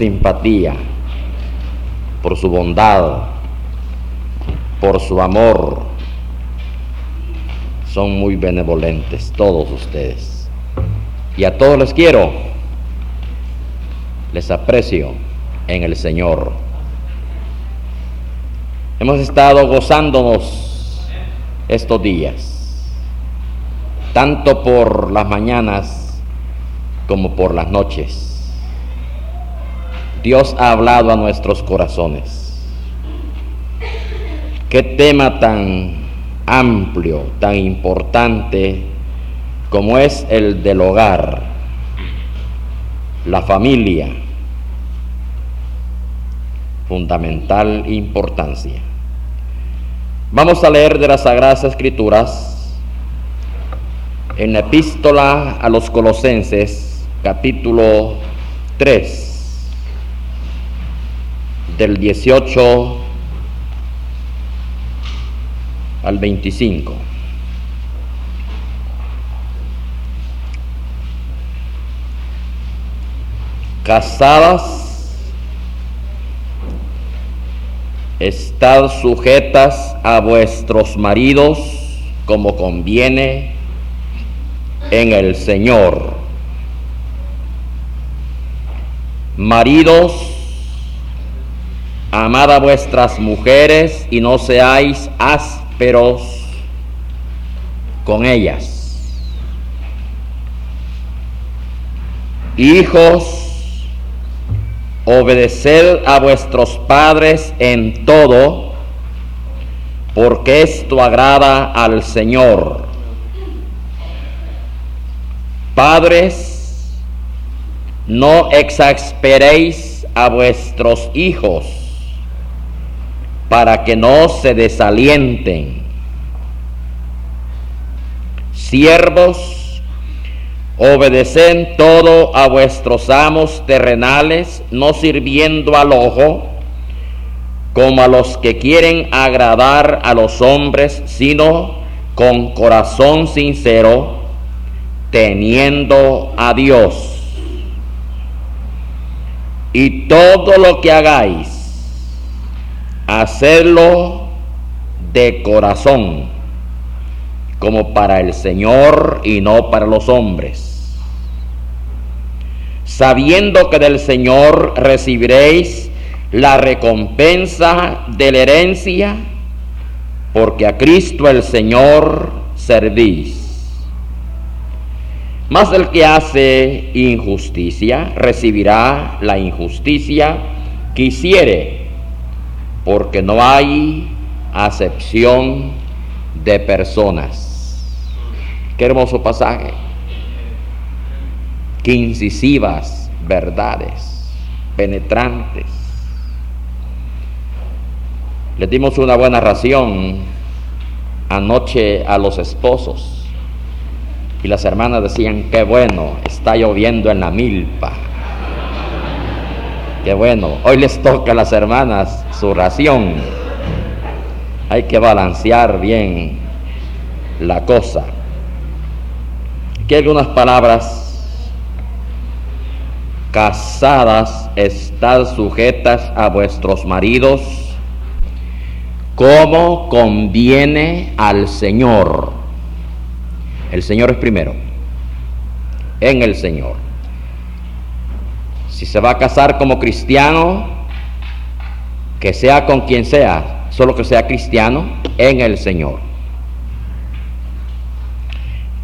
Simpatía, por su bondad, por su amor. Son muy benevolentes todos ustedes. Y a todos les quiero, les aprecio en el Señor. Hemos estado gozándonos estos días, tanto por las mañanas como por las noches Dios ha hablado a nuestros corazones. Qué tema tan amplio, tan importante como es el del hogar, la familia, fundamental importancia. Vamos a leer de las Sagradas Escrituras en la epístola a los Colosenses, capítulo 3 del 18 al 25. Casadas, estad sujetas a vuestros maridos como conviene en el Señor. Maridos, Amad a vuestras mujeres y no seáis ásperos con ellas. Hijos, obedeced a vuestros padres en todo, porque esto agrada al Señor. Padres, no exasperéis a vuestros hijos para que no se desalienten. Siervos, obedecen todo a vuestros amos terrenales, no sirviendo al ojo, como a los que quieren agradar a los hombres, sino con corazón sincero, teniendo a Dios. Y todo lo que hagáis, hacerlo de corazón, como para el Señor y no para los hombres, sabiendo que del Señor recibiréis la recompensa de la herencia, porque a Cristo el Señor servís. Mas el que hace injusticia recibirá la injusticia que hiciere porque no hay acepción de personas. Qué hermoso pasaje. Qué incisivas verdades, penetrantes. Le dimos una buena ración anoche a los esposos y las hermanas decían, qué bueno, está lloviendo en la milpa. Qué bueno, hoy les toca a las hermanas su ración. Hay que balancear bien la cosa. Aquí hay algunas palabras. Casadas, estad sujetas a vuestros maridos como conviene al Señor. El Señor es primero. En el Señor. Si se va a casar como cristiano, que sea con quien sea, solo que sea cristiano en el Señor.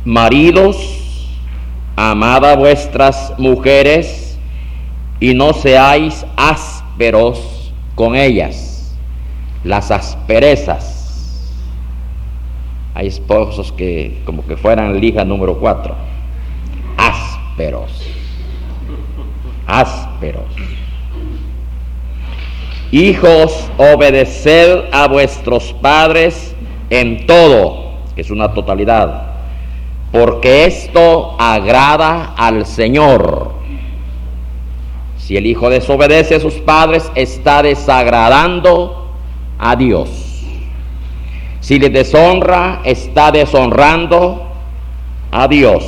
Maridos, amad a vuestras mujeres y no seáis ásperos con ellas, las asperezas. Hay esposos que como que fueran lija número cuatro, ásperos, ásperos. Hijos, obedeced a vuestros padres en todo, que es una totalidad, porque esto agrada al Señor. Si el hijo desobedece a sus padres, está desagradando a Dios. Si le deshonra, está deshonrando a Dios.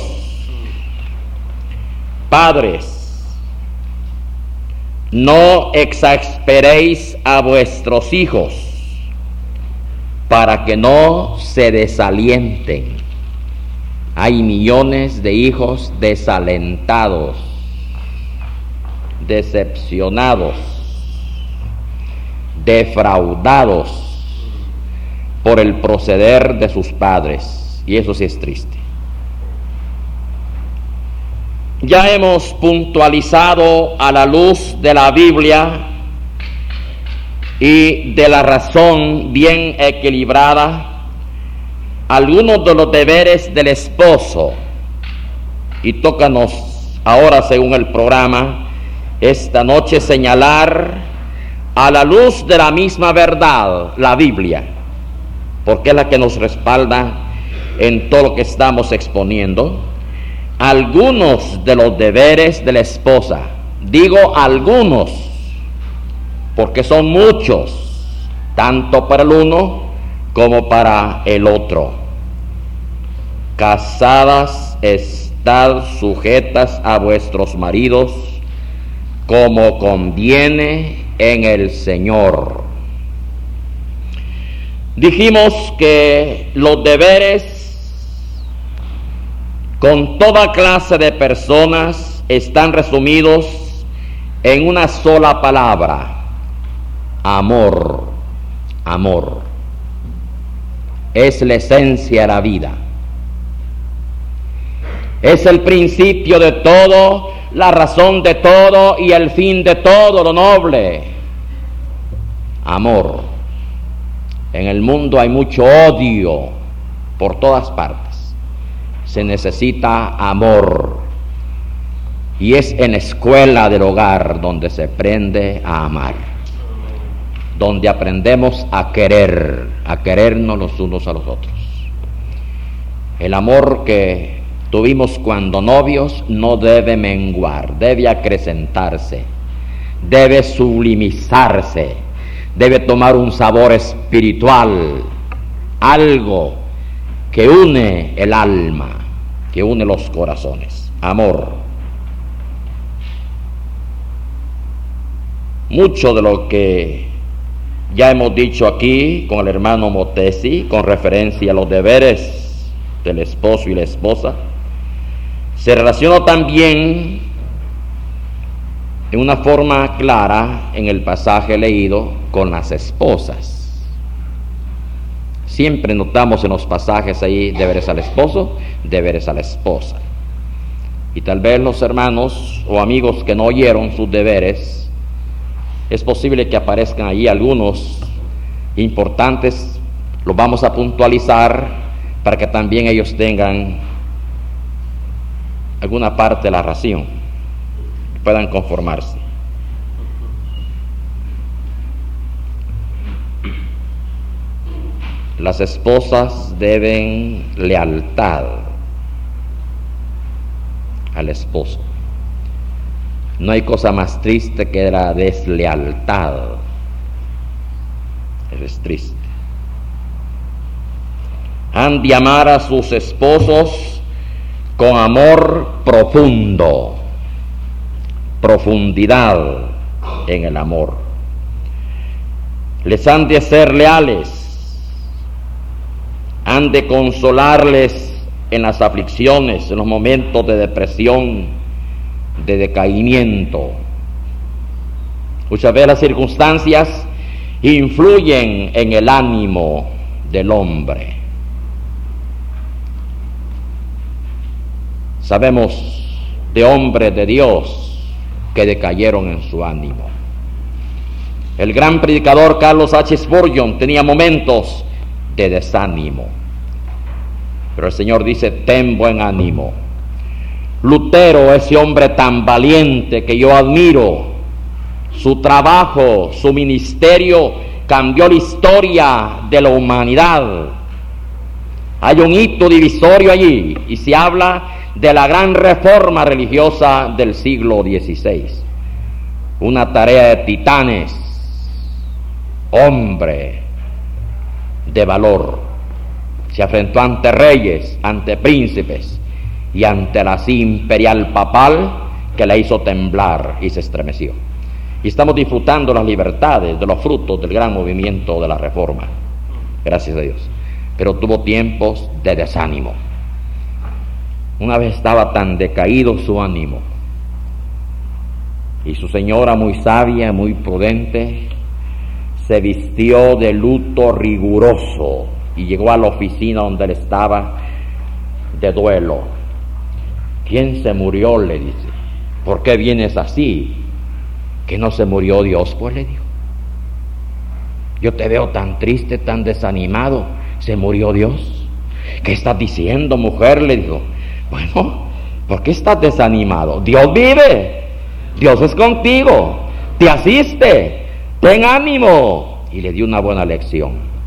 Padres, no exasperéis a vuestros hijos para que no se desalienten. Hay millones de hijos desalentados, decepcionados, defraudados por el proceder de sus padres. Y eso sí es triste. Ya hemos puntualizado a la luz de la Biblia y de la razón bien equilibrada algunos de los deberes del esposo. Y tócanos ahora, según el programa, esta noche señalar a la luz de la misma verdad, la Biblia, porque es la que nos respalda en todo lo que estamos exponiendo algunos de los deberes de la esposa. Digo algunos, porque son muchos, tanto para el uno como para el otro. Casadas, estad sujetas a vuestros maridos como conviene en el Señor. Dijimos que los deberes con toda clase de personas están resumidos en una sola palabra, amor, amor. Es la esencia de la vida. Es el principio de todo, la razón de todo y el fin de todo lo noble. Amor. En el mundo hay mucho odio por todas partes se necesita amor. Y es en la escuela del hogar donde se aprende a amar, donde aprendemos a querer, a querernos los unos a los otros. El amor que tuvimos cuando novios no debe menguar, debe acrecentarse, debe sublimizarse, debe tomar un sabor espiritual, algo que une el alma que une los corazones. Amor. Mucho de lo que ya hemos dicho aquí con el hermano Motesi, con referencia a los deberes del esposo y la esposa, se relaciona también en una forma clara en el pasaje leído con las esposas. Siempre notamos en los pasajes ahí deberes al esposo, deberes a la esposa. Y tal vez los hermanos o amigos que no oyeron sus deberes, es posible que aparezcan ahí algunos importantes, los vamos a puntualizar para que también ellos tengan alguna parte de la ración, puedan conformarse. Las esposas deben lealtad al esposo. No hay cosa más triste que la deslealtad. Es triste. Han de amar a sus esposos con amor profundo, profundidad en el amor. Les han de ser leales han de consolarles en las aflicciones, en los momentos de depresión, de decaimiento. Muchas veces las circunstancias influyen en el ánimo del hombre. Sabemos de hombres de Dios que decayeron en su ánimo. El gran predicador Carlos H. Spurgeon tenía momentos de desánimo. Pero el Señor dice, ten buen ánimo. Lutero, ese hombre tan valiente que yo admiro, su trabajo, su ministerio cambió la historia de la humanidad. Hay un hito divisorio allí y se habla de la gran reforma religiosa del siglo XVI. Una tarea de titanes, hombre de valor. Se enfrentó ante reyes, ante príncipes y ante la imperial papal que la hizo temblar y se estremeció. Y estamos disfrutando las libertades de los frutos del gran movimiento de la reforma. Gracias a Dios. Pero tuvo tiempos de desánimo. Una vez estaba tan decaído su ánimo. Y su señora, muy sabia, muy prudente, se vistió de luto riguroso y llegó a la oficina donde él estaba de duelo. ¿Quién se murió? le dice. ¿Por qué vienes así? ¿Que no se murió Dios? Pues le dijo. Yo te veo tan triste, tan desanimado. ¿Se murió Dios? ¿Qué estás diciendo, mujer? Le dijo. Bueno, ¿por qué estás desanimado? Dios vive. Dios es contigo. Te asiste. Ten ánimo. Y le dio una buena lección.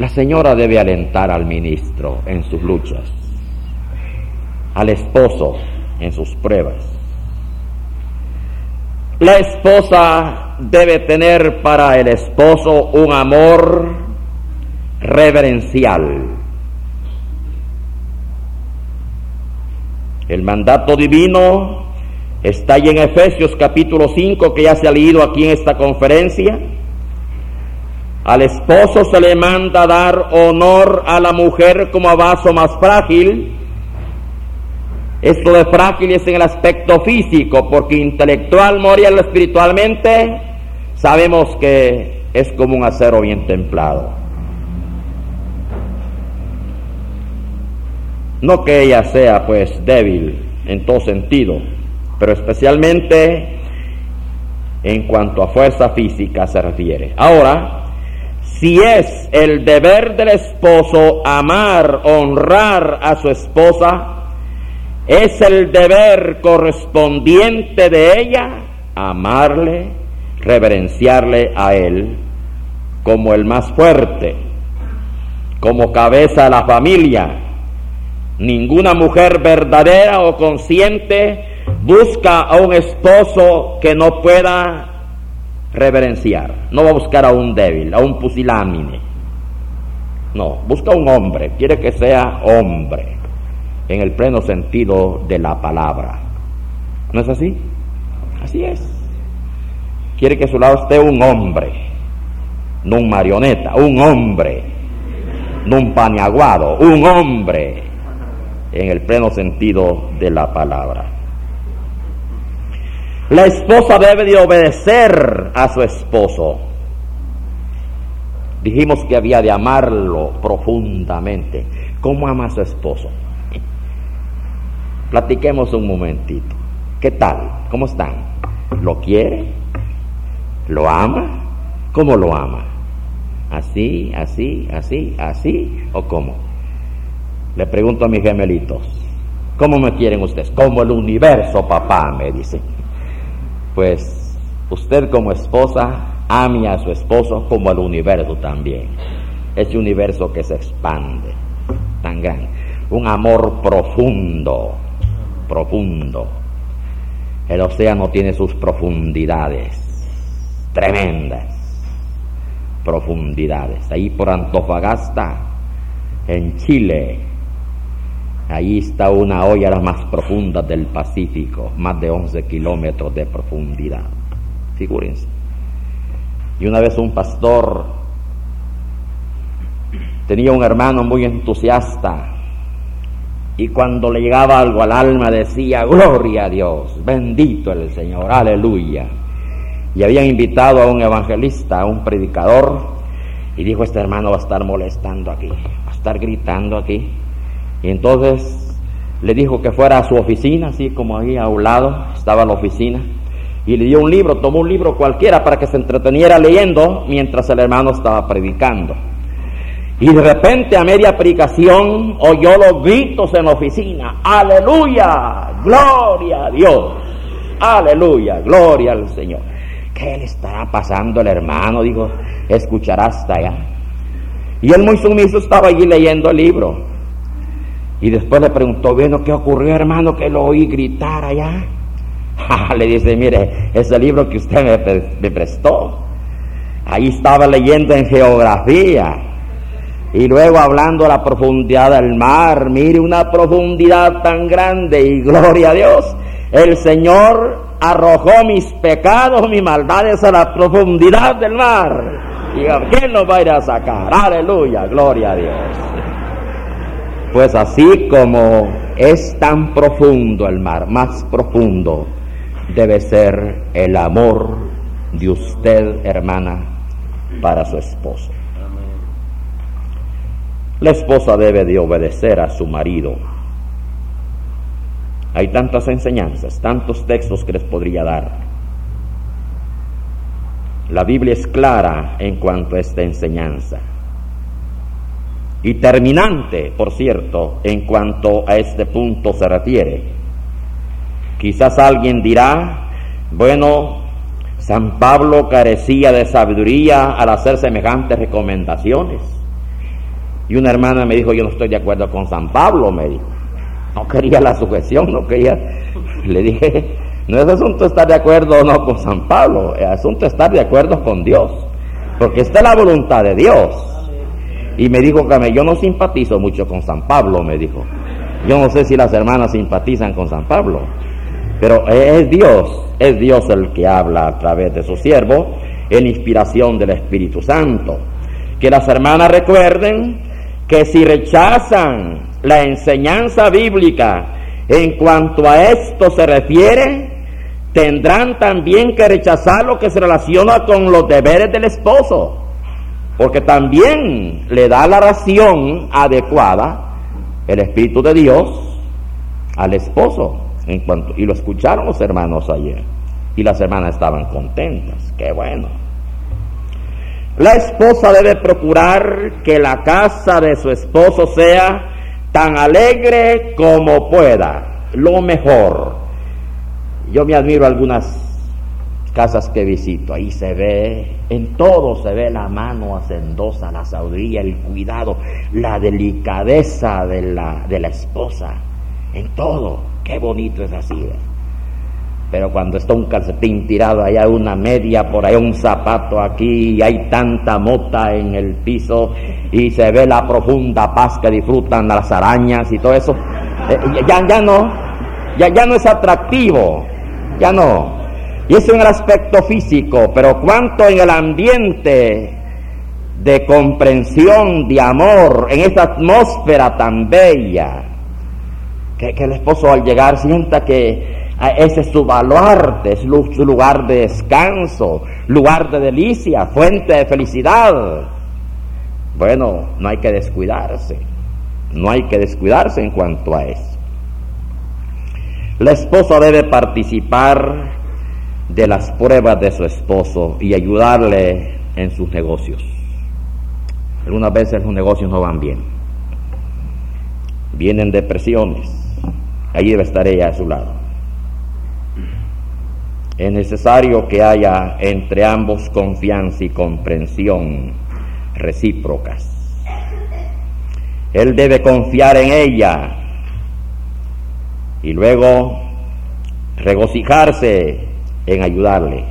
La señora debe alentar al ministro en sus luchas, al esposo en sus pruebas. La esposa debe tener para el esposo un amor reverencial. El mandato divino está ahí en Efesios capítulo 5 que ya se ha leído aquí en esta conferencia. Al esposo se le manda dar honor a la mujer como a vaso más frágil. Esto de frágil es en el aspecto físico, porque intelectual, moral espiritualmente, sabemos que es como un acero bien templado. No que ella sea pues débil en todo sentido, pero especialmente en cuanto a fuerza física se refiere. Ahora, si es el deber del esposo amar, honrar a su esposa, es el deber correspondiente de ella amarle, reverenciarle a él como el más fuerte, como cabeza de la familia, Ninguna mujer verdadera o consciente busca a un esposo que no pueda reverenciar. No va a buscar a un débil, a un pusilámine. No, busca a un hombre, quiere que sea hombre, en el pleno sentido de la palabra. ¿No es así? Así es. Quiere que a su lado esté un hombre, no un marioneta, un hombre, no un paniaguado, un hombre en el pleno sentido de la palabra. La esposa debe de obedecer a su esposo. Dijimos que había de amarlo profundamente. ¿Cómo ama a su esposo? Platiquemos un momentito. ¿Qué tal? ¿Cómo están? ¿Lo quiere? ¿Lo ama? ¿Cómo lo ama? ¿Así, así, así, así o cómo? Le pregunto a mis gemelitos, ¿cómo me quieren ustedes? Como el universo, papá, me dice. Pues usted como esposa ame a su esposo como el universo también. Ese universo que se expande, tan grande. Un amor profundo, profundo. El océano tiene sus profundidades, tremendas profundidades. Ahí por Antofagasta, en Chile, Ahí está una olla más profundas del Pacífico, más de 11 kilómetros de profundidad. Figúrense. Y una vez un pastor tenía un hermano muy entusiasta y cuando le llegaba algo al alma decía, gloria a Dios, bendito el Señor, aleluya. Y habían invitado a un evangelista, a un predicador, y dijo, este hermano va a estar molestando aquí, va a estar gritando aquí. Y entonces le dijo que fuera a su oficina, así como ahí a un lado estaba la oficina, y le dio un libro, tomó un libro cualquiera para que se entreteniera leyendo mientras el hermano estaba predicando. Y de repente a media predicación oyó los gritos en la oficina, aleluya, gloria a Dios, aleluya, gloria al Señor. ¿Qué le estará pasando el hermano? Dijo, escuchará hasta allá. Y él muy sumiso estaba allí leyendo el libro. Y después le preguntó, bueno, ¿qué ocurrió hermano que lo oí gritar allá? le dice, mire, ese libro que usted me, prestó. Ahí estaba leyendo en geografía. Y luego hablando de la profundidad del mar, mire una profundidad tan grande y gloria a Dios. El Señor arrojó mis pecados, mis maldades a la profundidad del mar. Y ¿quién nos va a ir a sacar? Aleluya, gloria a Dios. Pues así como es tan profundo el mar, más profundo debe ser el amor de usted, hermana, para su esposo. La esposa debe de obedecer a su marido. Hay tantas enseñanzas, tantos textos que les podría dar. La Biblia es clara en cuanto a esta enseñanza. Y terminante, por cierto, en cuanto a este punto se refiere. Quizás alguien dirá, bueno, San Pablo carecía de sabiduría al hacer semejantes recomendaciones. Y una hermana me dijo, yo no estoy de acuerdo con San Pablo, me dijo. No quería la sujeción, no quería. Le dije, no es asunto estar de acuerdo o no con San Pablo, es asunto estar de acuerdo con Dios. Porque esta es la voluntad de Dios. Y me dijo que yo no simpatizo mucho con San Pablo, me dijo. Yo no sé si las hermanas simpatizan con San Pablo, pero es Dios, es Dios el que habla a través de su siervo en inspiración del Espíritu Santo. Que las hermanas recuerden que si rechazan la enseñanza bíblica en cuanto a esto se refiere, tendrán también que rechazar lo que se relaciona con los deberes del esposo porque también le da la ración adecuada el Espíritu de Dios al esposo. Y lo escucharon los hermanos ayer. Y las hermanas estaban contentas. Qué bueno. La esposa debe procurar que la casa de su esposo sea tan alegre como pueda. Lo mejor. Yo me admiro algunas casas que visito, ahí se ve, en todo se ve la mano hacendosa, la sabiduría, el cuidado, la delicadeza de la, de la esposa, en todo, qué bonito es así. Pero cuando está un calcetín tirado, hay una media, por ahí un zapato aquí, y hay tanta mota en el piso, y se ve la profunda paz que disfrutan las arañas y todo eso, eh, ya, ya no, ya, ya no es atractivo, ya no. Y eso en el aspecto físico, pero cuanto en el ambiente de comprensión, de amor, en esa atmósfera tan bella, que, el esposo al llegar sienta que ese es su baluarte, es su lugar de descanso, lugar de delicia, fuente de felicidad. Bueno, no hay que descuidarse, no hay que descuidarse en cuanto a eso. La esposa debe participar de las pruebas de su esposo y ayudarle en sus negocios. Algunas veces los negocios no van bien. Vienen depresiones. Ahí debe estar ella a su lado. Es necesario que haya entre ambos confianza y comprensión recíprocas. Él debe confiar en ella y luego regocijarse en ayudarle.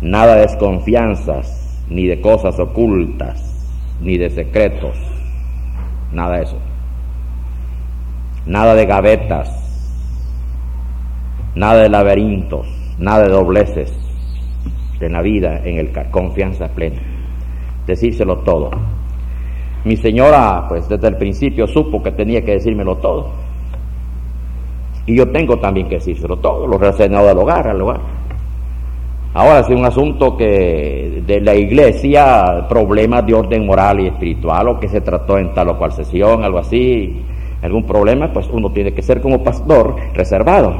Nada de desconfianzas, ni de cosas ocultas, ni de secretos. Nada de eso. Nada de gavetas, nada de laberintos, nada de dobleces en la vida, en el confianza plena. Decírselo todo. Mi señora, pues desde el principio supo que tenía que decírmelo todo. Y yo tengo también que decírselo todo, lo relacionado al hogar, al hogar. Ahora, es un asunto que de la iglesia, problemas de orden moral y espiritual, o que se trató en tal o cual sesión, algo así, algún problema, pues uno tiene que ser como pastor reservado.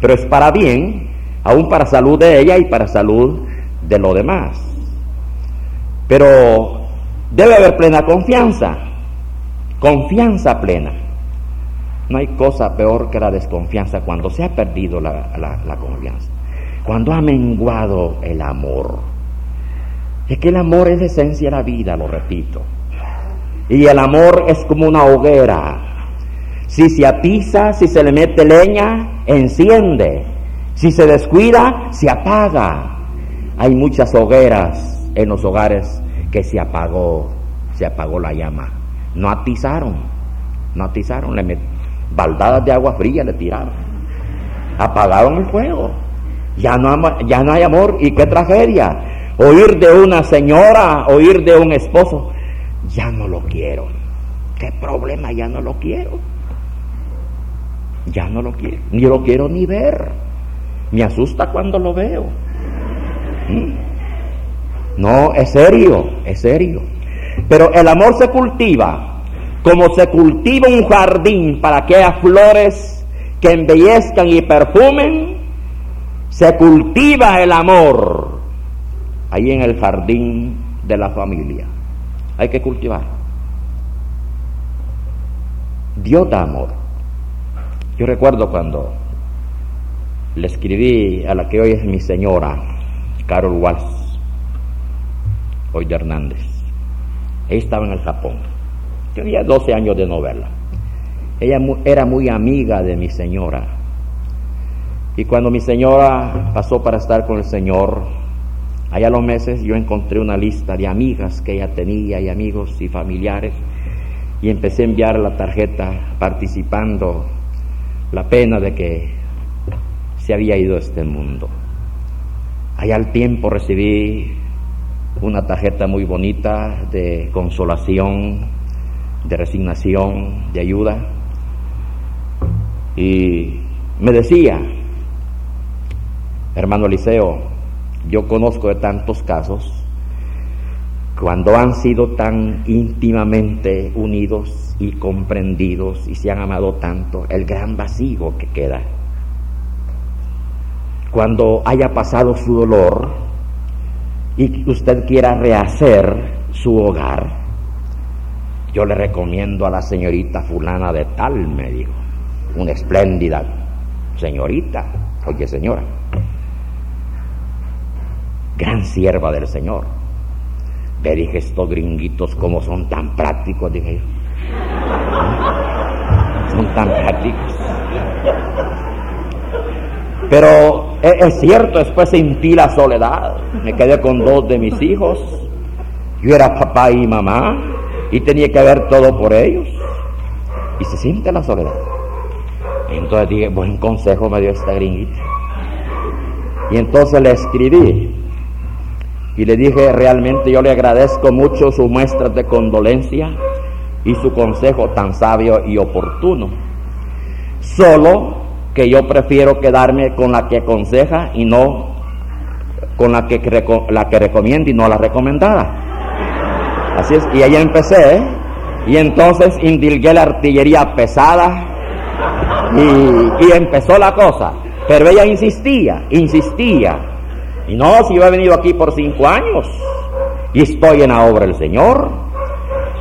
Pero es para bien, aún para salud de ella y para salud de lo demás. Pero debe haber plena confianza, confianza plena. No hay cosa peor que la desconfianza cuando se ha perdido la, confianza, cuando ha menguado el amor. Es que el amor es esencia de la vida, lo repito. Y el amor es como una hoguera. Si se atiza, si se le mete leña, enciende. Si se descuida, se apaga. Hay muchas hogueras en los hogares que se apagó, se apagó la llama. No atizaron, no atizaron, le baldadas de agua fría le tiraron. Apagaron el fuego. Ya no, ya no hay amor. Y qué tragedia. Oír de una señora, oír de un esposo ya no lo quiero. ¿Qué problema? Ya no lo quiero. Ya no lo quiero. Ni lo quiero ni ver. Me asusta cuando lo veo. ¿Mm? No, es serio, es serio. Pero el amor se cultiva como se cultiva un jardín para que haya flores que embellezcan y perfumen. Se cultiva el amor ahí en el jardín de la familia hay que cultivar. Dios da amor. Yo recuerdo cuando le escribí a la que hoy es mi señora, Carol Walsh, hoy de Hernández. Ella estaba en el Japón. Tenía 12 años de novela. Ella era muy amiga de mi señora. Y cuando mi señora pasó para estar con el Señor, Allá a los meses yo encontré una lista de amigas que ella tenía y amigos y familiares y empecé a enviar la tarjeta participando la pena de que se había ido este mundo. Allá al tiempo recibí una tarjeta muy bonita de consolación, de resignación, de ayuda. Y me decía, hermano Eliseo, yo conozco de tantos casos cuando han sido tan íntimamente unidos y comprendidos y se han amado tanto, el gran vacío que queda. Cuando haya pasado su dolor y usted quiera rehacer su hogar, yo le recomiendo a la señorita fulana de tal, me dijo, una espléndida señorita, oye señora, gran sierva del Señor. Ve, dije, estos gringuitos como son tan prácticos, dije yo. Son tan prácticos. Pero e, es, cierto, después sentí la soledad. Me quedé con dos de mis hijos. Yo era papá y mamá y tenía que ver todo por ellos. Y se siente la soledad. Y entonces dije, buen consejo me dio esta gringuita. Y entonces le escribí y le dije, realmente yo le agradezco mucho su muestra de condolencia y su consejo tan sabio y oportuno. Solo que yo prefiero quedarme con la que aconseja y no con la que, la que recomienda y no la recomendada. Así es, y ahí empecé, y entonces indilgué la artillería pesada y, y empezó la cosa. Pero ella insistía, insistía, y no, si yo he venido aquí por cinco años y estoy en la obra del Señor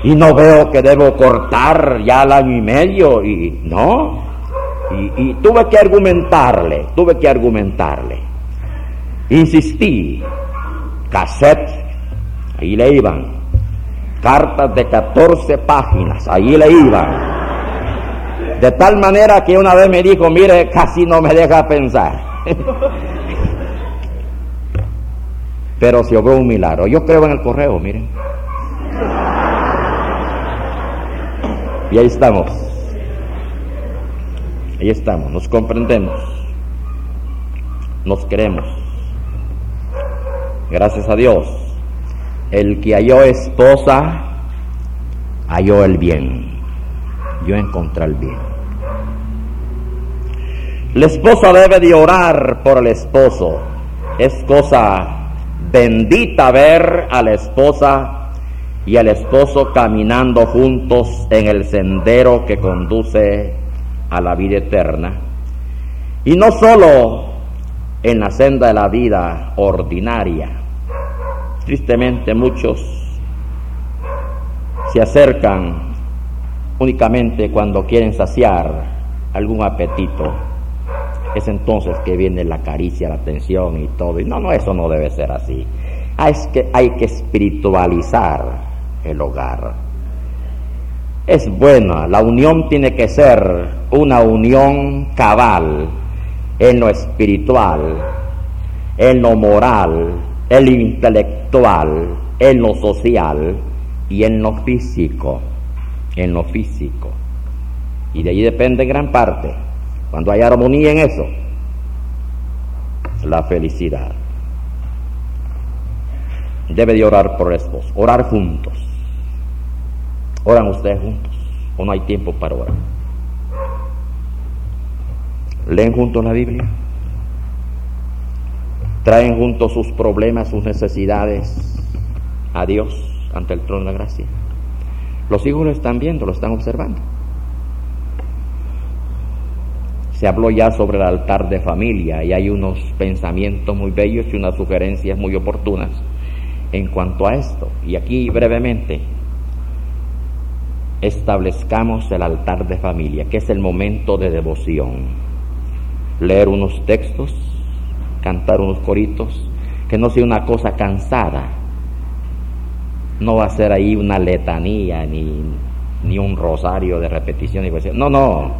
y no veo que debo cortar ya el año y medio y no. Y, tuve que argumentarle, tuve que argumentarle. Insistí, cassette, ahí le iban. Cartas de 14 páginas, ahí le iban. De tal manera que una vez me dijo, mire, casi no me deja pensar. pero se obró un milagro. Yo creo en el correo, miren. Y ahí estamos. Ahí estamos, nos comprendemos. Nos queremos. Gracias a Dios. El que halló esposa, halló el bien. Yo encontré el bien. La esposa debe de orar por el esposo. Es cosa bendita ver a la esposa y el esposo caminando juntos en el sendero que conduce a la vida eterna. Y no solo en la senda de la vida ordinaria. Tristemente muchos se acercan únicamente cuando quieren saciar algún apetito. Es entonces que viene la caricia, la atención y todo. Y no, no, eso no debe ser así. Ah, es que hay que espiritualizar el hogar. Es buena, la unión tiene que ser una unión cabal en lo espiritual, en lo moral, en lo intelectual, en lo social y en lo físico, en lo físico. Y de ahí depende gran parte. Cuando hay armonía en eso, la felicidad. Debe de orar por el esposo, orar juntos. ¿Oran ustedes juntos? ¿O no hay tiempo para orar? ¿Leen juntos la Biblia? ¿Traen juntos sus problemas, sus necesidades a Dios ante el trono de la gracia? Los hijos lo están viendo, lo están observando. Se habló ya sobre el altar de familia y hay unos pensamientos muy bellos y unas sugerencias muy oportunas en cuanto a esto. Y aquí brevemente establezcamos el altar de familia, que es el momento de devoción. Leer unos textos, cantar unos coritos, que no sea una cosa cansada. No va a ser ahí una letanía ni, ni un rosario de repetición. No, no.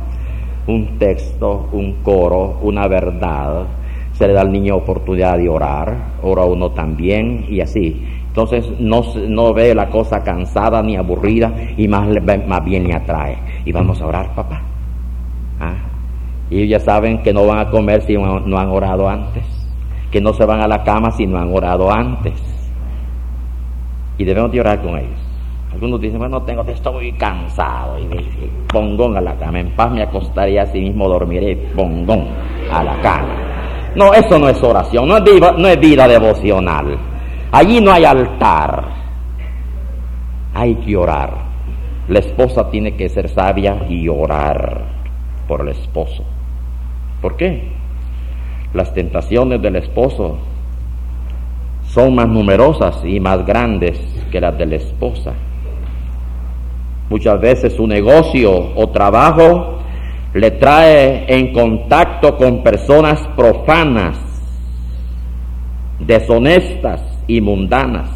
Un texto, un coro, una verdad. Se le da al niño oportunidad de orar, ora uno también y así. Entonces no, no ve la cosa cansada ni aburrida y más, más bien le atrae. Y vamos a orar, papá. ¿Ah? Y ya saben que no van a comer si no, han orado antes. Que no se van a la cama si no han orado antes. Y debemos de orar con ellos. Algunos dicen, bueno, tengo, estoy cansado. Y, pongón a la cama. En paz me acostaré así mismo dormiré. Pongón a la cama. No, eso no es oración, no es no es vida devocional. Allí no hay altar. Hay que orar. La esposa tiene que ser sabia y orar por el esposo. ¿Por qué? Las tentaciones del esposo son más numerosas y más grandes que las de la esposa. Muchas veces su negocio o trabajo le trae en contacto con personas profanas, deshonestas, y mundanas.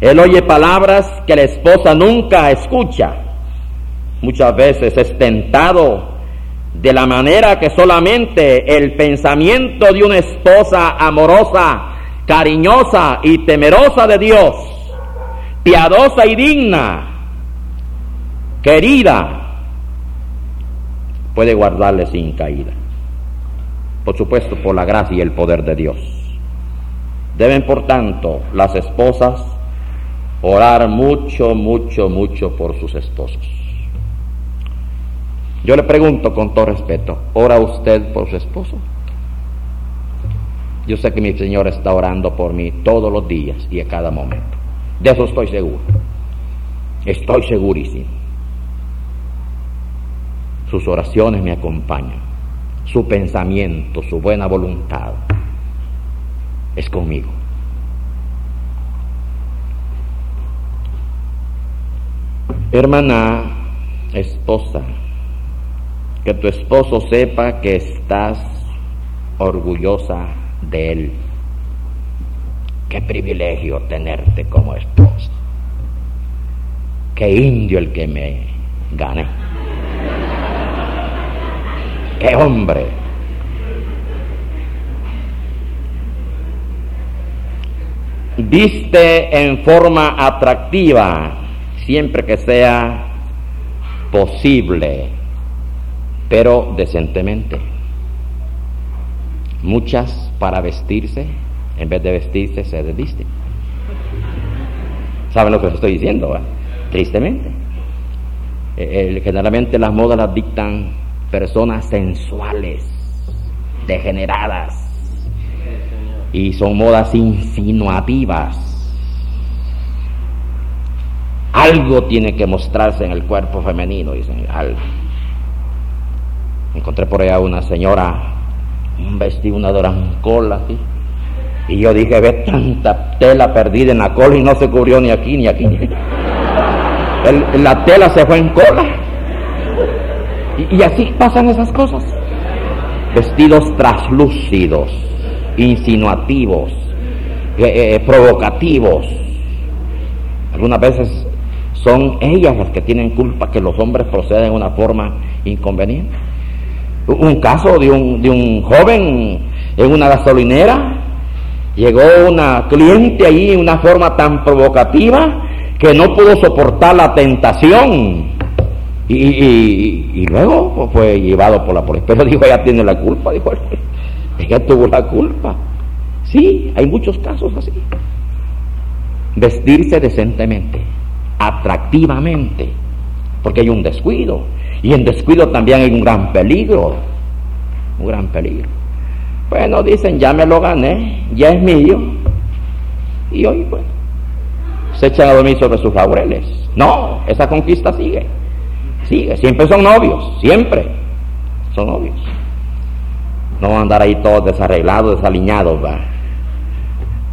Él oye palabras que la esposa nunca escucha. Muchas veces es tentado de la manera que solamente el pensamiento de una esposa amorosa, cariñosa y temerosa de Dios, piadosa y digna, querida, puede guardarle sin caída. Por supuesto, por la gracia y el poder de Dios. Deben, por tanto, las esposas orar mucho, mucho, mucho por sus esposos. Yo le pregunto con todo respeto, ¿ora usted por su esposo? Yo sé que mi Señor está orando por mí todos los días y a cada momento. De eso estoy seguro. Estoy segurísimo. Sus oraciones me acompañan. Su pensamiento, su buena voluntad es conmigo. Hermana, esposa, que tu esposo sepa que estás orgullosa de él. Qué privilegio tenerte como esposa. Qué indio el que me gane. Qué hombre. viste en forma atractiva, siempre que sea posible, pero decentemente. Muchas para vestirse, en vez de vestirse, se desvisten. ¿Saben lo que os estoy diciendo? Tristemente. Eh, generalmente las modas las dictan personas sensuales, degeneradas, y son modas insinuativas. Algo tiene que mostrarse en el cuerpo femenino, dicen, algo. Encontré por allá una señora, un vestido, una cola aquí. Y yo dije, ve tanta tela perdida en la cola y no se cubrió ni aquí ni aquí. la tela se fue en cola. Y, así pasan esas cosas. Vestidos traslúcidos, insinuativos, eh, eh, provocativos. Algunas veces son ellas las que tienen culpa que los hombres proceden de una forma inconveniente. Un caso de un, de un joven en una gasolinera, llegó una cliente allí en una forma tan provocativa que no pudo soportar la tentación y, luego fue llevado por la policía. Pero dijo, ella tiene la culpa, dijo, ella tuvo la culpa. Sí, hay muchos casos así. Vestirse decentemente atractivamente, porque hay un descuido. Y en descuido también hay un gran peligro, un gran peligro. Bueno, dicen, ya me lo gané, ya es mío. Y hoy, bueno, se echan a dormir sobre sus laureles. No, esa conquista sigue, sigue, siempre son novios, siempre son novios. No van a andar ahí todos desarreglados, desaliñados, va.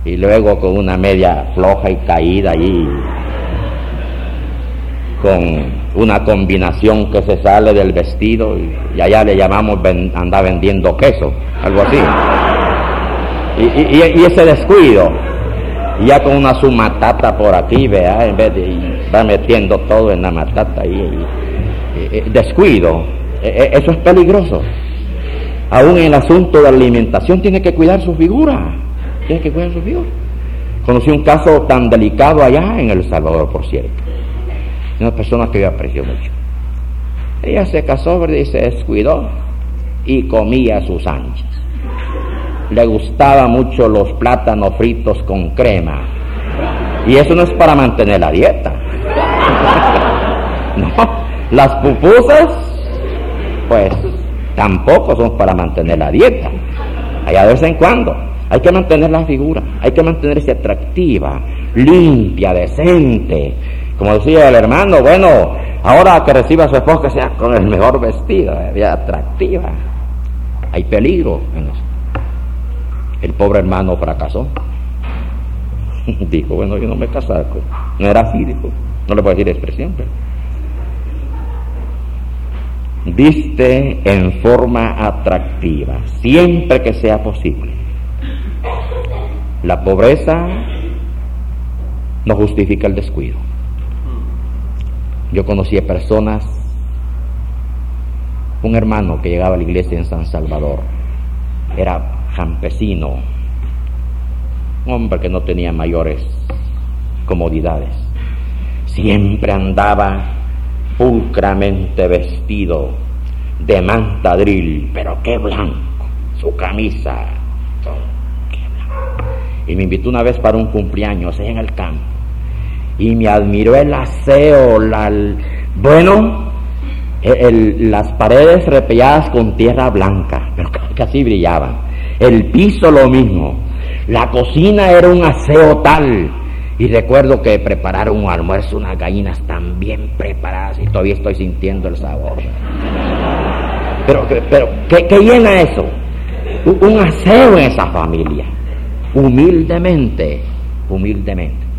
Y luego con una media floja y caída allí con una combinación que se sale del vestido y, allá le llamamos anda vendiendo queso, algo así. Y, ese descuido, ya con una sumatata por aquí, vea, en vez de va metiendo todo en la matata y, descuido, e, e, eso es peligroso. Aún en el asunto de alimentación tiene que cuidar su figura, tiene que cuidar su figura. Conocí un caso tan delicado allá en El Salvador, por cierto una persona que yo aprecio mucho. Ella se casó y se descuidó y comía sus anchas. Le gustaba mucho los plátanos fritos con crema. Y eso no es para mantener la dieta. no, las pupusas, pues tampoco son para mantener la dieta. Allá de vez en cuando. Hay que mantener la figura, hay que mantenerse atractiva, limpia, decente, como decía el hermano, bueno, ahora que reciba a su esposa sea con el mejor vestido, eh, atractiva. Hay peligro en eso. El pobre hermano fracasó. dijo, bueno, yo no me casaba. No era así, dijo. No le puedo decir expresión, pero. Viste en forma atractiva, siempre que sea posible. La pobreza no justifica el descuido. Yo conocí a personas, un hermano que llegaba a la iglesia en San Salvador, era campesino, hombre que no tenía mayores comodidades, siempre andaba pulcramente vestido de mantadril, pero qué blanco, su camisa, qué blanco. Y me invitó una vez para un cumpleaños en el campo y me admiró el aseo, bueno, las paredes repelladas con tierra blanca, pero casi brillaban. El piso lo mismo. La cocina era un aseo tal. Y recuerdo que prepararon un almuerzo, unas gallinas tan bien preparadas y todavía estoy sintiendo el sabor. Pero, pero ¿qué, qué llena eso? Un aseo en esa familia. Humildemente, humildemente.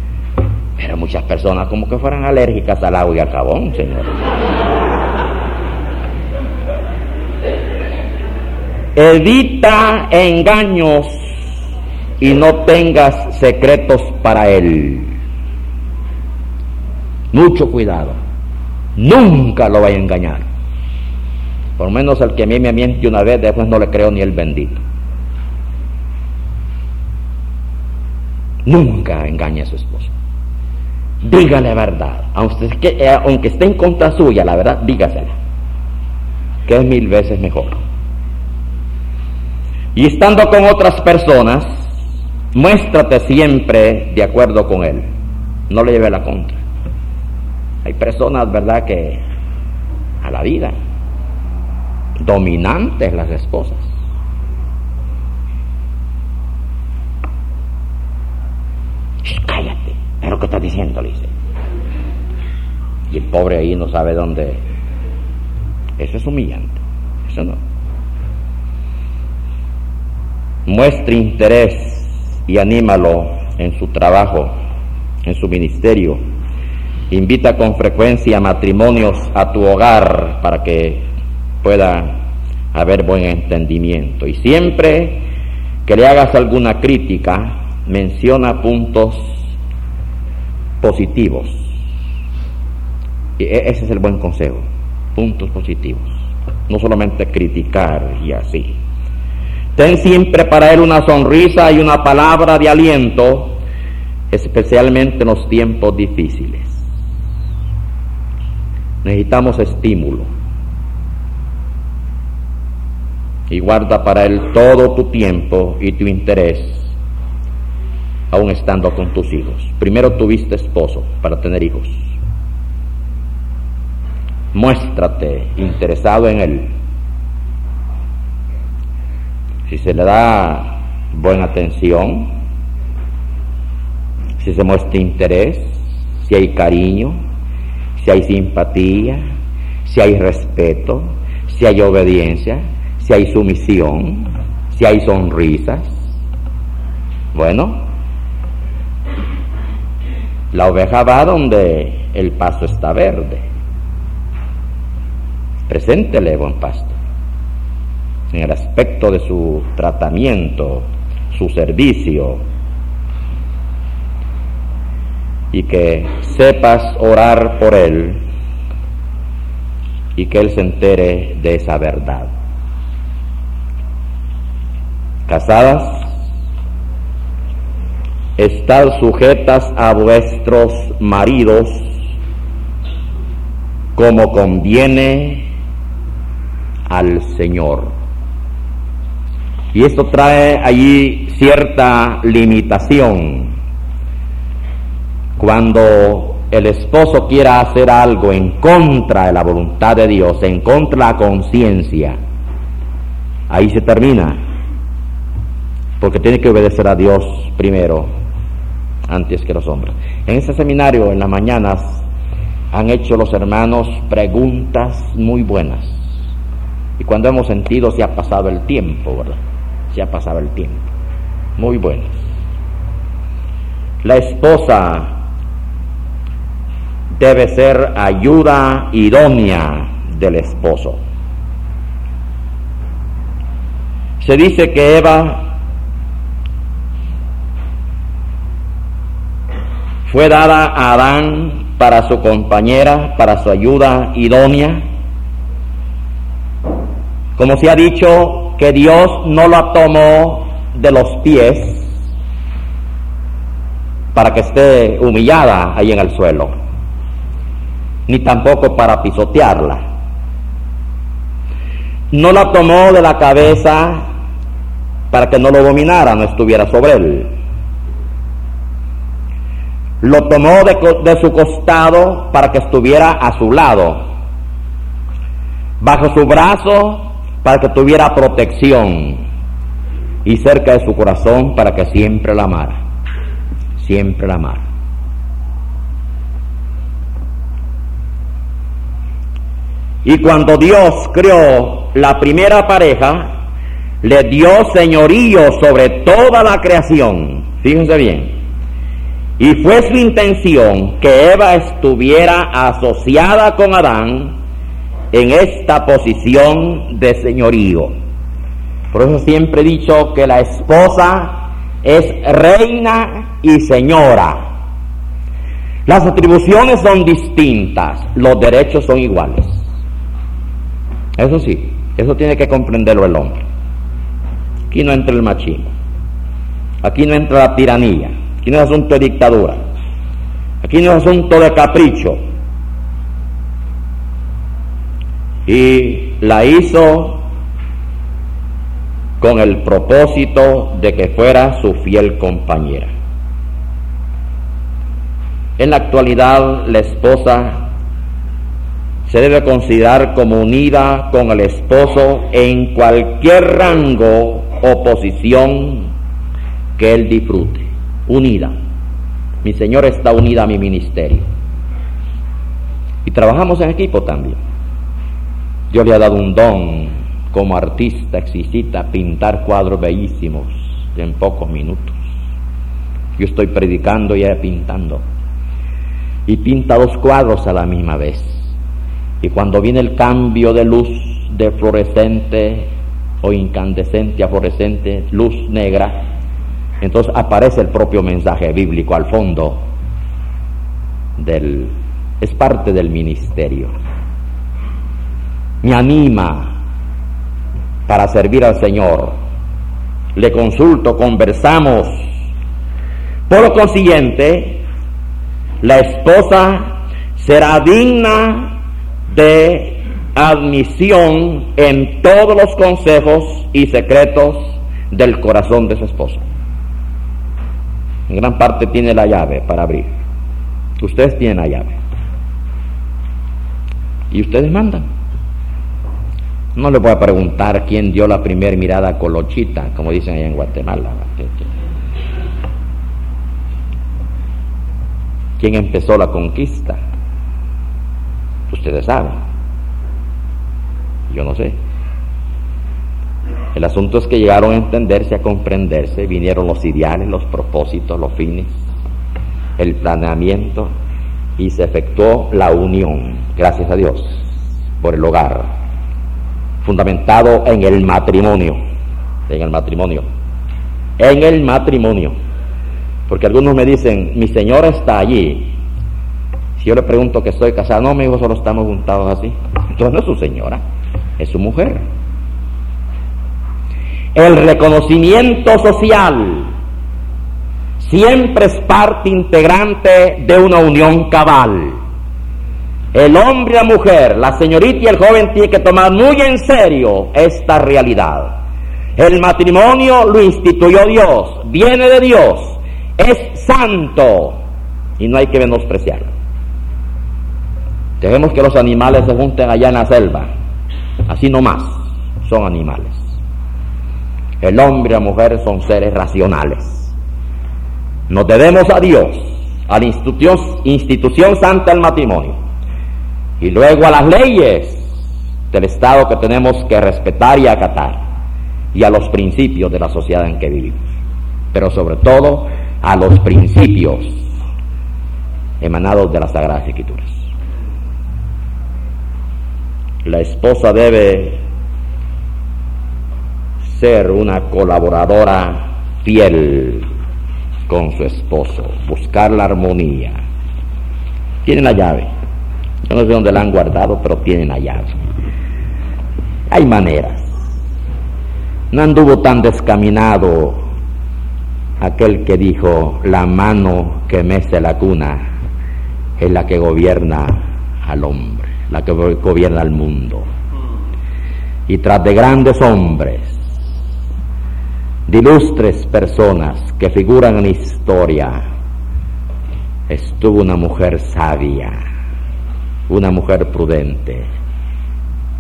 Pero muchas personas como que fueran alérgicas al agua y al jabón, señor. Evita engaños y no tengas secretos para él. Mucho cuidado. Nunca lo vaya a engañar. Por menos el que a mí me miente una vez, después no le creo ni el bendito. Nunca engañe a su esposo dígale la verdad. Eh, aunque, esté en contra suya, la verdad, dígasela. Que es mil veces mejor. Y estando con otras personas, muéstrate siempre de acuerdo con él. No le lleve la contra. Hay personas, ¿verdad?, que a la vida, dominantes las esposas. cállate. ¿Pero qué estás diciendo? Le dice. Y el pobre ahí no sabe dónde. Eso es humillante. Eso no. Muestre interés y anímalo en su trabajo, en su ministerio. Invita con frecuencia matrimonios a tu hogar para que pueda haber buen entendimiento. Y siempre que le hagas alguna crítica, menciona puntos positivos. Y e-, ese es el buen consejo, puntos positivos. No solamente criticar y así. Ten siempre para él una sonrisa y una palabra de aliento, especialmente en los tiempos difíciles. Necesitamos estímulo. Y guarda para él todo tu tiempo y tu interés, aún estando con tus hijos. Primero tuviste esposo para tener hijos. Muéstrate interesado en él si se le da buena atención, si se muestra interés, si hay cariño, si hay simpatía, si hay respeto, si hay obediencia, si hay sumisión, si hay sonrisas. Bueno, la oveja va donde el paso está verde. Preséntele buen pasto en el aspecto de su tratamiento, su servicio, y que sepas orar por él y que él se entere de esa verdad. Casadas, estad sujetas a vuestros maridos como conviene al Señor. Y esto trae allí cierta limitación. Cuando el esposo quiera hacer algo en contra de la voluntad de Dios, en contra de la conciencia, ahí se termina. Porque tiene que obedecer a Dios primero, antes que los hombres. En este seminario, en las mañanas, han hecho los hermanos preguntas muy buenas. Y cuando hemos sentido se ha pasado el tiempo, ¿verdad? ya pasaba el tiempo. Muy buenas. La esposa debe ser ayuda idónea del esposo. Se dice que Eva fue dada a Adán para su compañera, para su ayuda idónea. Como se ha dicho, que Dios no la tomó de los pies para que esté humillada ahí en el suelo, ni tampoco para pisotearla. No la tomó de la cabeza para que no lo dominara, no estuviera sobre él. Lo tomó de, su costado para que estuviera a su lado. Bajo su brazo para que tuviera protección y cerca de su corazón para que siempre la amara, siempre la amara. Y cuando Dios creó la primera pareja, le dio señorío sobre toda la creación. Fíjense bien. Y fue su intención que Eva estuviera asociada con Adán en esta posición de señorío. Por eso siempre he dicho que la esposa es reina y señora. Las atribuciones son distintas, los derechos son iguales. Eso sí, eso tiene que comprenderlo el hombre. Aquí no entra el machismo, aquí no entra la tiranía, aquí no es asunto de dictadura, aquí no es asunto de capricho, y la hizo con el propósito de que fuera su fiel compañera. En la actualidad la esposa se debe considerar como unida con el esposo en cualquier rango o posición que él disfrute. Unida. Mi Señor está unida a mi ministerio. Y trabajamos en equipo también. Dios le ha dado un don como artista exquisita pintar cuadros bellísimos en pocos minutos. Yo estoy predicando y ella pintando. Y pinta dos cuadros a la misma vez. Y cuando viene el cambio de luz de fluorescente o incandescente a fluorescente, luz negra, entonces aparece el propio mensaje bíblico al fondo del es parte del ministerio. Me anima para servir al Señor. Le consulto, conversamos. Por lo consiguiente, la esposa será digna de admisión en todos los consejos y secretos del corazón de su esposo. En gran parte tiene la llave para abrir. Ustedes tienen la llave. Y ustedes mandan. No le voy a preguntar quién dio la primera mirada a Colochita, como dicen allá en Guatemala. ¿Quién empezó la conquista? Ustedes saben. Yo no sé. El asunto es que llegaron a entenderse, a comprenderse, vinieron los ideales, los propósitos, los fines, el planeamiento y se efectuó la unión, gracias a Dios, por el hogar, fundamentado en el matrimonio, en el matrimonio, en el matrimonio. Porque algunos me dicen, mi señora está allí. Si yo le pregunto que estoy casado, no, mi hijo, solo estamos juntados así. Entonces no es su señora, es su mujer. El reconocimiento social siempre es parte integrante de una unión cabal. El hombre y la mujer, la señorita y el joven tienen que tomar muy en serio esta realidad. El matrimonio lo instituyó Dios, viene de Dios, es santo y no hay que menospreciarlo. Dejemos que los animales se junten allá en la selva, así nomás, son animales. El hombre y la mujer son seres racionales. Nos debemos a Dios, a la institución, institución santa del matrimonio, y luego a las leyes del Estado que tenemos que respetar y acatar, y a los principios de la sociedad en que vivimos, pero sobre todo a los principios emanados de las Sagradas Escrituras. La esposa debe ser una colaboradora fiel con su esposo, buscar la armonía. Tienen la llave. Yo no sé dónde la han guardado, pero tienen la llave. Hay maneras. No anduvo tan descaminado aquel que dijo, la mano que mece la cuna es la que gobierna al hombre, la que gobierna al mundo. Y tras de grandes hombres, de ilustres personas que figuran en historia, estuvo una mujer sabia, una mujer prudente,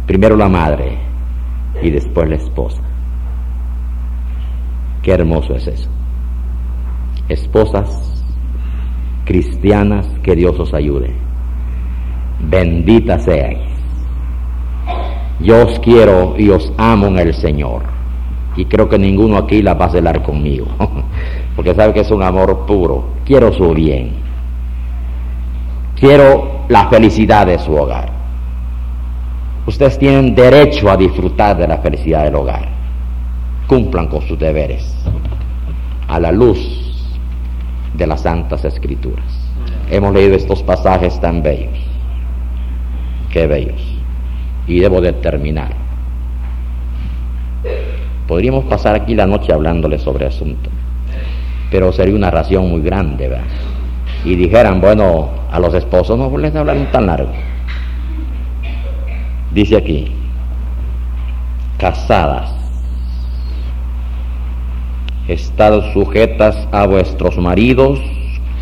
primero la madre y después la esposa. Qué hermoso es eso. Esposas cristianas, que Dios os ayude. Bendita seáis. Yo os quiero y os amo en el Señor y creo que ninguno aquí la va a celar conmigo, porque sabe que es un amor puro. Quiero su bien, quiero la felicidad de su hogar. Ustedes tienen derecho a disfrutar de la felicidad del hogar. Cumplan con sus deberes a la luz de las santas escrituras. Hemos leído estos pasajes tan bellos, qué bellos, y debo de terminar. Podríamos pasar aquí la noche hablándole sobre el asunto, pero sería una ración muy grande, ¿verdad? Y dijeran, bueno, a los esposos no les hablan tan largo. Dice aquí, casadas, estad sujetas a vuestros maridos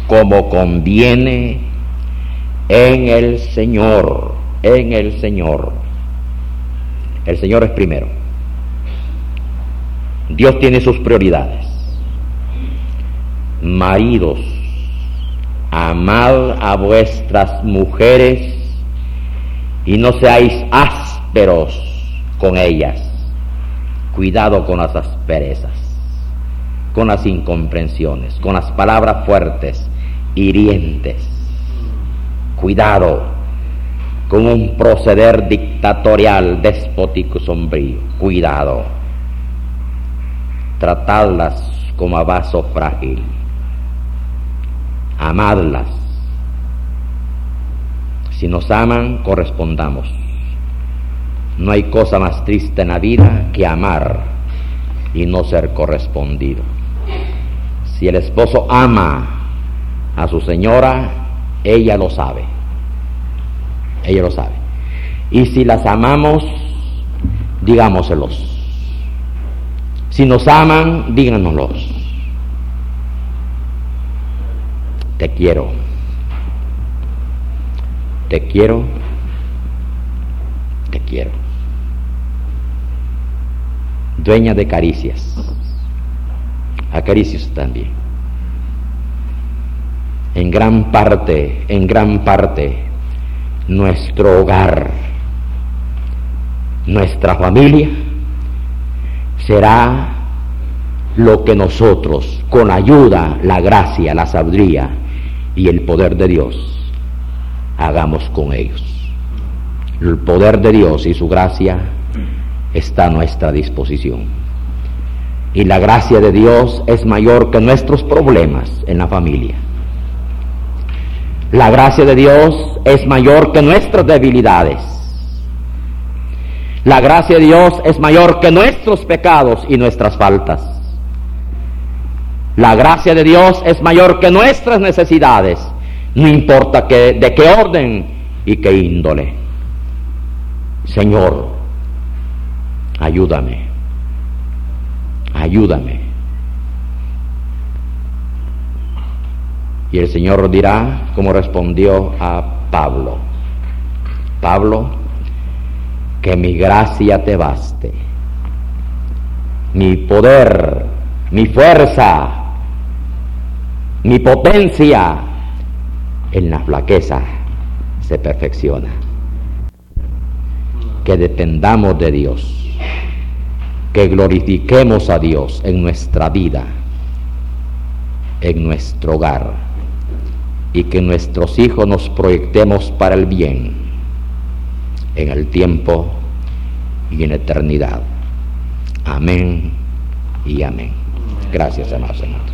como conviene en el Señor, en el Señor. El Señor es primero. Dios tiene sus prioridades. Maridos, amad a vuestras mujeres y no seáis ásperos con ellas. Cuidado con las asperezas, con las incomprensiones, con las palabras fuertes, hirientes. Cuidado con un proceder dictatorial, despótico, sombrío. Cuidado. Tratadlas como a vaso frágil. Amadlas. Si nos aman, correspondamos. No hay cosa más triste en la vida que amar y no ser correspondido. Si el esposo ama a su señora, ella lo sabe. Ella lo sabe. Y si las amamos, digámoselos. Si nos aman, díganoslos. Te quiero. Te quiero. Te quiero. Dueña de caricias. Acaricios también. En gran parte, en gran parte, nuestro hogar, nuestra familia, será lo que nosotros, con ayuda, la gracia, la sabiduría y el poder de Dios, hagamos con ellos. El poder de Dios y su gracia está a nuestra disposición. Y la gracia de Dios es mayor que nuestros problemas en la familia. La gracia de Dios es mayor que nuestras debilidades. La gracia de Dios es mayor que nuestros pecados y nuestras faltas. La gracia de Dios es mayor que nuestras necesidades, no importa que, de qué orden y qué índole. Señor, ayúdame, ayúdame. Y el Señor dirá, como respondió a Pablo, Pablo, que mi gracia te baste, mi poder, mi fuerza, mi potencia en la flaqueza se perfecciona. Que dependamos de Dios, que glorifiquemos a Dios en nuestra vida, en nuestro hogar. Y que nuestros hijos nos proyectemos para el bien en el tiempo y en eternidad. Amén y amén. Gracias, amados hermanos.